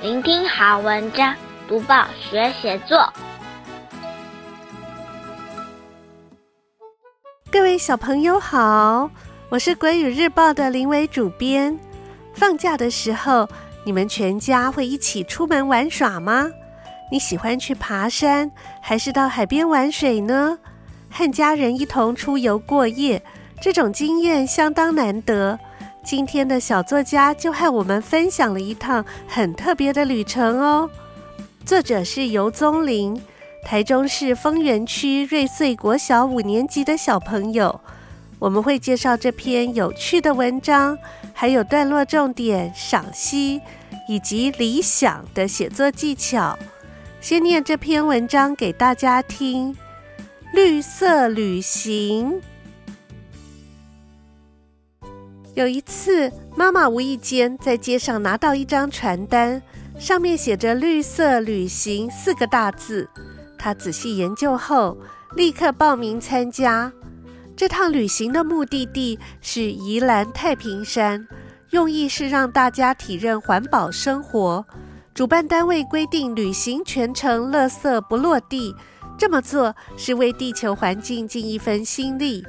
聆听好文章，读报学写作。各位小朋友好，我是国语日报的林伟主编。放假的时候，你们全家会一起出门玩耍吗？你喜欢去爬山，还是到海边玩水呢？和家人一同出游过夜，这种经验相当难得。今天的小作家就和我们分享了一趟很特别的旅程哦。作者是游宗麟，台中市丰原区瑞穗国小五年级的小朋友。我们会介绍这篇有趣的文章，还有段落重点、赏析以及理想的写作技巧。先念这篇文章给大家听：绿色旅行。有一次，妈妈无意间在街上拿到一张传单，上面写着“绿色旅行”四个大字。她仔细研究后，立刻报名参加。这趟旅行的目的地是宜兰太平山，用意是让大家体认环保生活。主办单位规定，旅行全程垃圾不落地，这么做是为地球环境尽一份心力。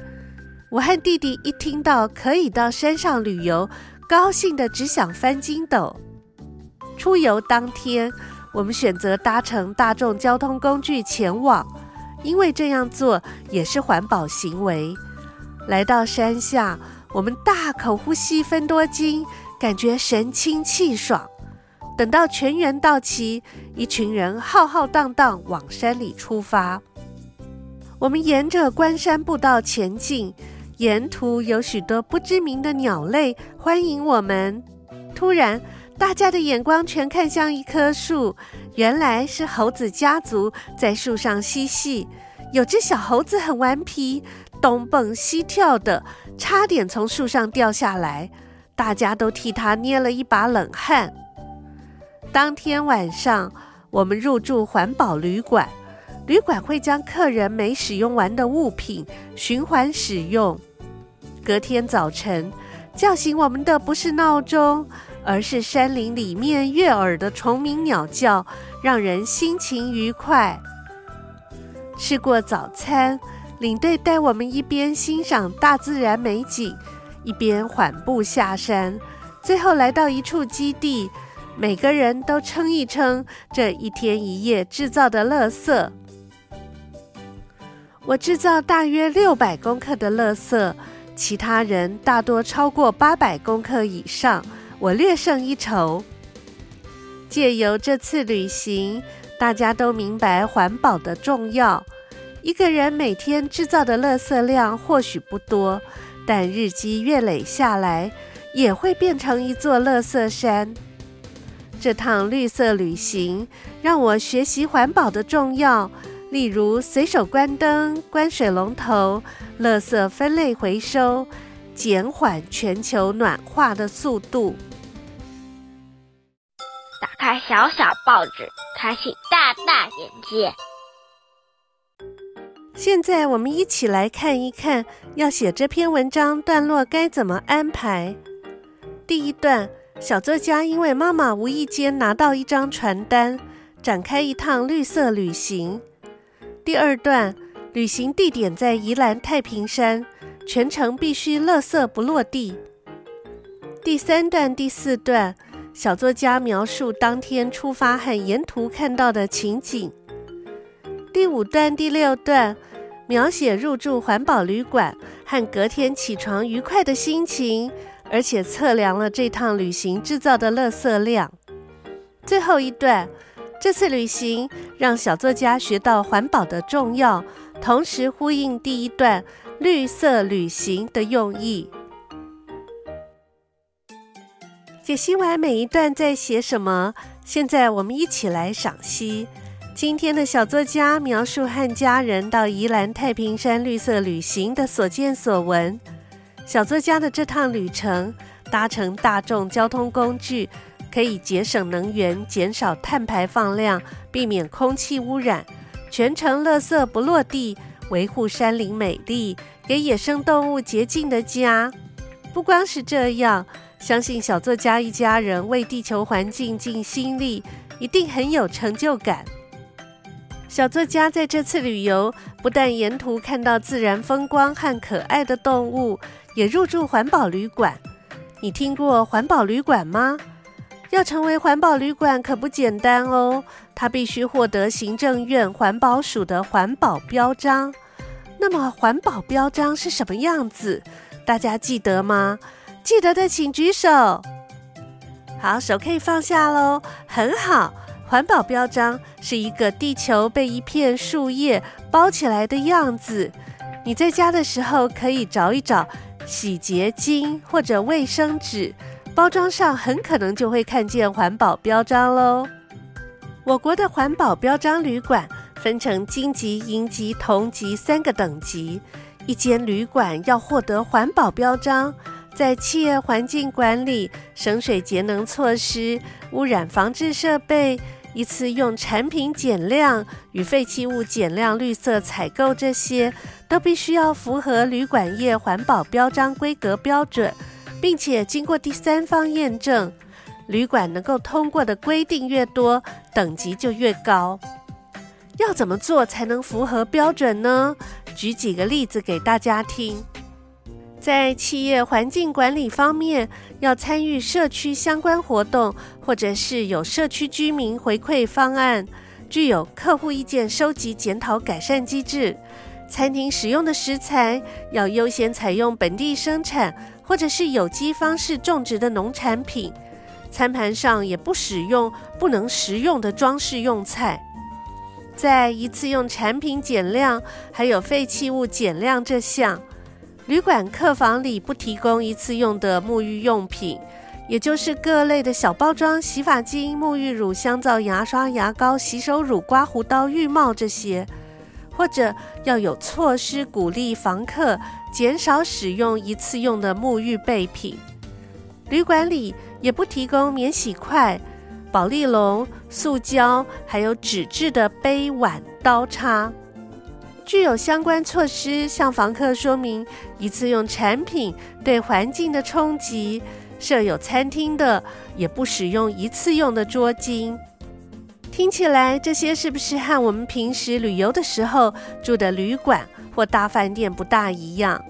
我和弟弟一听到可以到山上旅游，高兴得只想翻筋斗。出游当天，我们选择搭乘大众交通工具前往，因为这样做也是环保行为。来到山下，我们大口呼吸芬多精，感觉神清气爽。等到全员到齐，一群人浩浩荡荡往山里出发。我们沿着关山步道前进。沿途有许多不知名的鸟类欢迎我们。突然，大家的眼光全看向一棵树，原来是猴子家族在树上嬉戏。有只小猴子很顽皮，东蹦西跳的，差点从树上掉下来。大家都替他捏了一把冷汗。当天晚上，我们入住环保旅馆，旅馆会将客人没使用完的物品循环使用。隔天早晨，叫醒我们的不是闹钟，而是山林里面悦耳的虫鸣鸟叫，让人心情愉快。吃过早餐，领队带我们一边欣赏大自然美景，一边缓步下山。最后来到一处基地，每个人都称一称这一天一夜制造的垃圾。我制造大约六百公克的垃圾。其他人大多超过八百公克以上，我略胜一筹。借由这次旅行，大家都明白环保的重要。一个人每天制造的垃圾量或许不多，但日积月累下来，也会变成一座垃圾山。这趟绿色旅行让我学习环保的重要。例如，随手关灯、关水龙头、垃圾分类回收，减缓全球暖化的速度。打开小小报纸，开启大大眼界。现在我们一起来看一看，要写这篇文章段落该怎么安排。第一段，小作家因为妈妈无意间拿到一张传单，展开一趟绿色旅行。第二段，旅行地点在宜兰太平山，全程必须垃圾不落地。第三段、第四段，小作家描述当天出发和沿途看到的情景。第五段、第六段，描写入住环保旅馆和隔天起床愉快的心情，而且测量了这趟旅行制造的垃圾量。最后一段。这次旅行让小作家学到环保的重要，同时呼应第一段“绿色旅行”的用意。解析完每一段在写什么，现在我们一起来赏析。今天的小作家描述和家人到宜兰太平山绿色旅行的所见所闻。小作家的这趟旅程搭乘大众交通工具。可以节省能源，减少碳排放量，避免空气污染，全程垃圾不落地，维护山林美丽，给野生动物洁净的家。不光是这样，相信小作家一家人为地球环境尽心力，一定很有成就感。小作家在这次旅游，不但沿途看到自然风光和可爱的动物，也入住环保旅馆。你听过环保旅馆吗？要成为环保旅馆可不简单哦，它必须获得行政院环保署的环保标章。那么环保标章是什么样子？大家记得吗？记得的请举手。好，手可以放下喽。很好，环保标章是一个地球被一片树叶包起来的样子。你在家的时候可以找一找洗洁精或者卫生纸，包装上很可能就会看见环保标章喽。我国的环保标章旅馆分成金级、银级、铜级三个等级。一间旅馆要获得环保标章，在企业环境管理、省水节能措施、污染防治设备、一次用产品减量与废弃物减量、绿色采购这些，都必须要符合旅馆业环保标章规格标准，并且经过第三方验证。旅馆能够通过的规定越多，等级就越高。要怎么做才能符合标准呢？举几个例子给大家听。在企业环境管理方面，要参与社区相关活动，或者是有社区居民回馈方案，具有客户意见收集、检讨、改善机制。餐厅使用的食材要优先采用本地生产，或者是有机方式种植的农产品。餐盘上也不使用不能食用的装饰用菜。在一次用产品减量，还有废弃物减量这项，旅馆客房里不提供一次用的沐浴用品，也就是各类的小包装洗发精、沐浴乳、香皂、牙刷、牙膏、洗手乳、刮胡刀、浴帽这些，或者要有措施鼓励房客减少使用一次用的沐浴备品。旅馆里也不提供免洗筷。保丽龙、塑胶还有纸质的杯碗刀叉，具有相关措施，向房客说明一次用产品对环境的冲击。设有餐厅的也不使用一次用的桌巾。听起来这些是不是和我们平时旅游的时候住的旅馆或大饭店不大一样？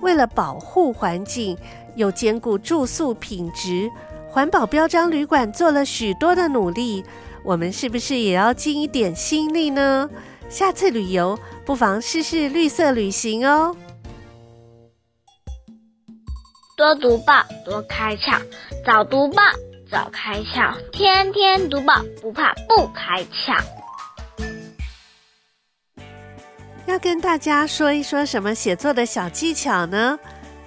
为了保护环境，又兼顾住宿品质。环保标章旅馆做了许多的努力，我们是不是也要尽一点心力呢？下次旅游不妨试试绿色旅行哦。多读报，多开窍；早读报，早开窍；天天读报，不怕不开窍。要跟大家说一说什么写作的小技巧呢？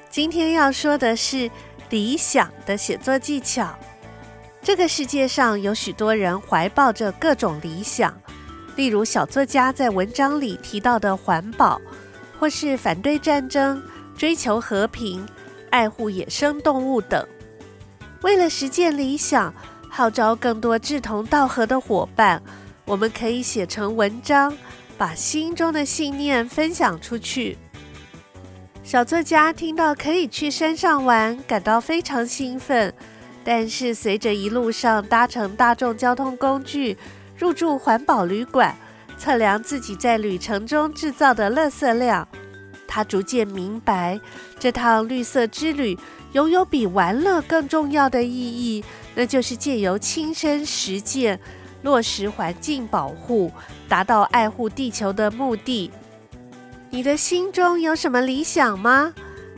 今天要说的是。理想的写作技巧。这个世界上有许多人怀抱着各种理想，例如小作家在文章里提到的环保，或是反对战争、追求和平、爱护野生动物等。为了实践理想，号召更多志同道合的伙伴，我们可以写成文章，把心中的信念分享出去。小作家听到可以去山上玩，感到非常兴奋。但是随着一路上搭乘大众交通工具，入住环保旅馆，测量自己在旅程中制造的垃圾量，他逐渐明白，这趟绿色之旅拥有比玩乐更重要的意义，那就是借由亲身实践，落实环境保护，达到爱护地球的目的。你的心中有什么理想吗？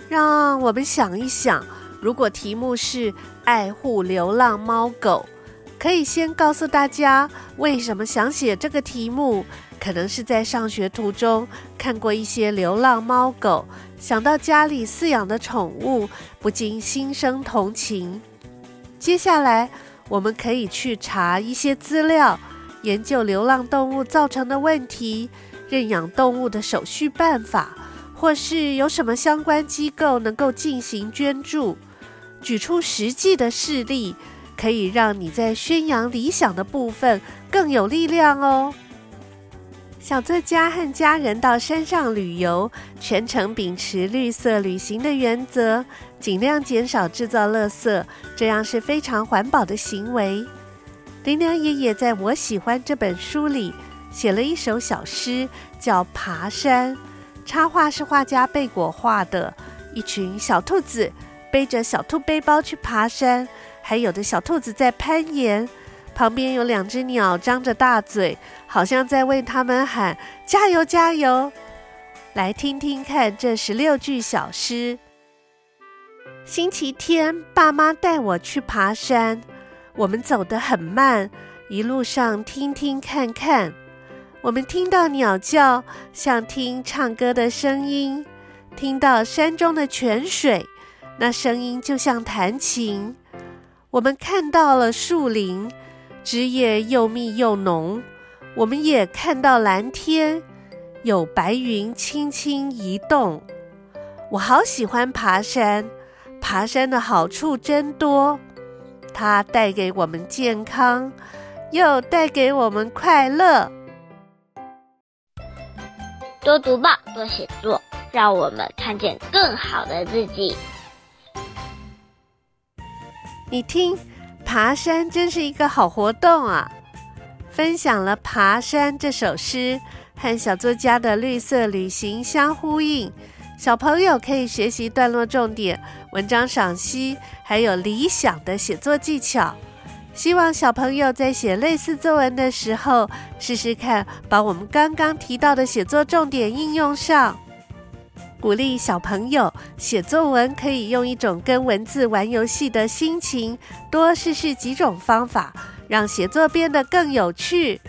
让我们想一想。如果题目是爱护流浪猫狗，可以先告诉大家为什么想写这个题目。可能是在上学途中看过一些流浪猫狗，想到家里饲养的宠物，不禁心生同情。接下来，我们可以去查一些资料，研究流浪动物造成的问题。认养动物的手续办法，或是有什么相关机构能够进行捐助，举出实际的事例，可以让你在宣扬理想的部分更有力量哦。小作家和家人到山上旅游，全程秉持绿色旅行的原则，尽量减少制造垃圾，这样是非常环保的行为。林良爷爷在我喜欢这本书里写了一首小诗，叫《爬山》，插画是画家贝果画的，一群小兔子背着小兔背包去爬山，还有的小兔子在攀岩。旁边有两只鸟张着大嘴，好像在为他们喊“加油，加油”。来听听看这十六句小诗。星期天，爸妈带我去爬山，我们走得很慢，一路上听听看看。我们听到鸟叫，像听唱歌的声音；听到山中的泉水，那声音就像弹琴。我们看到了树林。枝叶又密又浓，我们也看到蓝天，有白云轻轻移动。我好喜欢爬山，爬山的好处真多，它带给我们健康，又带给我们快乐。多读报，多写作，让我们看见更好的自己。你听。爬山真是一个好活动啊！分享了《爬山》这首诗，和小作家的绿色旅行相呼应。小朋友可以学习段落重点、文章赏析，还有理想的写作技巧。希望小朋友在写类似作文的时候，试试看把我们刚刚提到的写作重点应用上。鼓励小朋友写作文，可以用一种跟文字玩游戏的心情，多试试几种方法，让写作变得更有趣。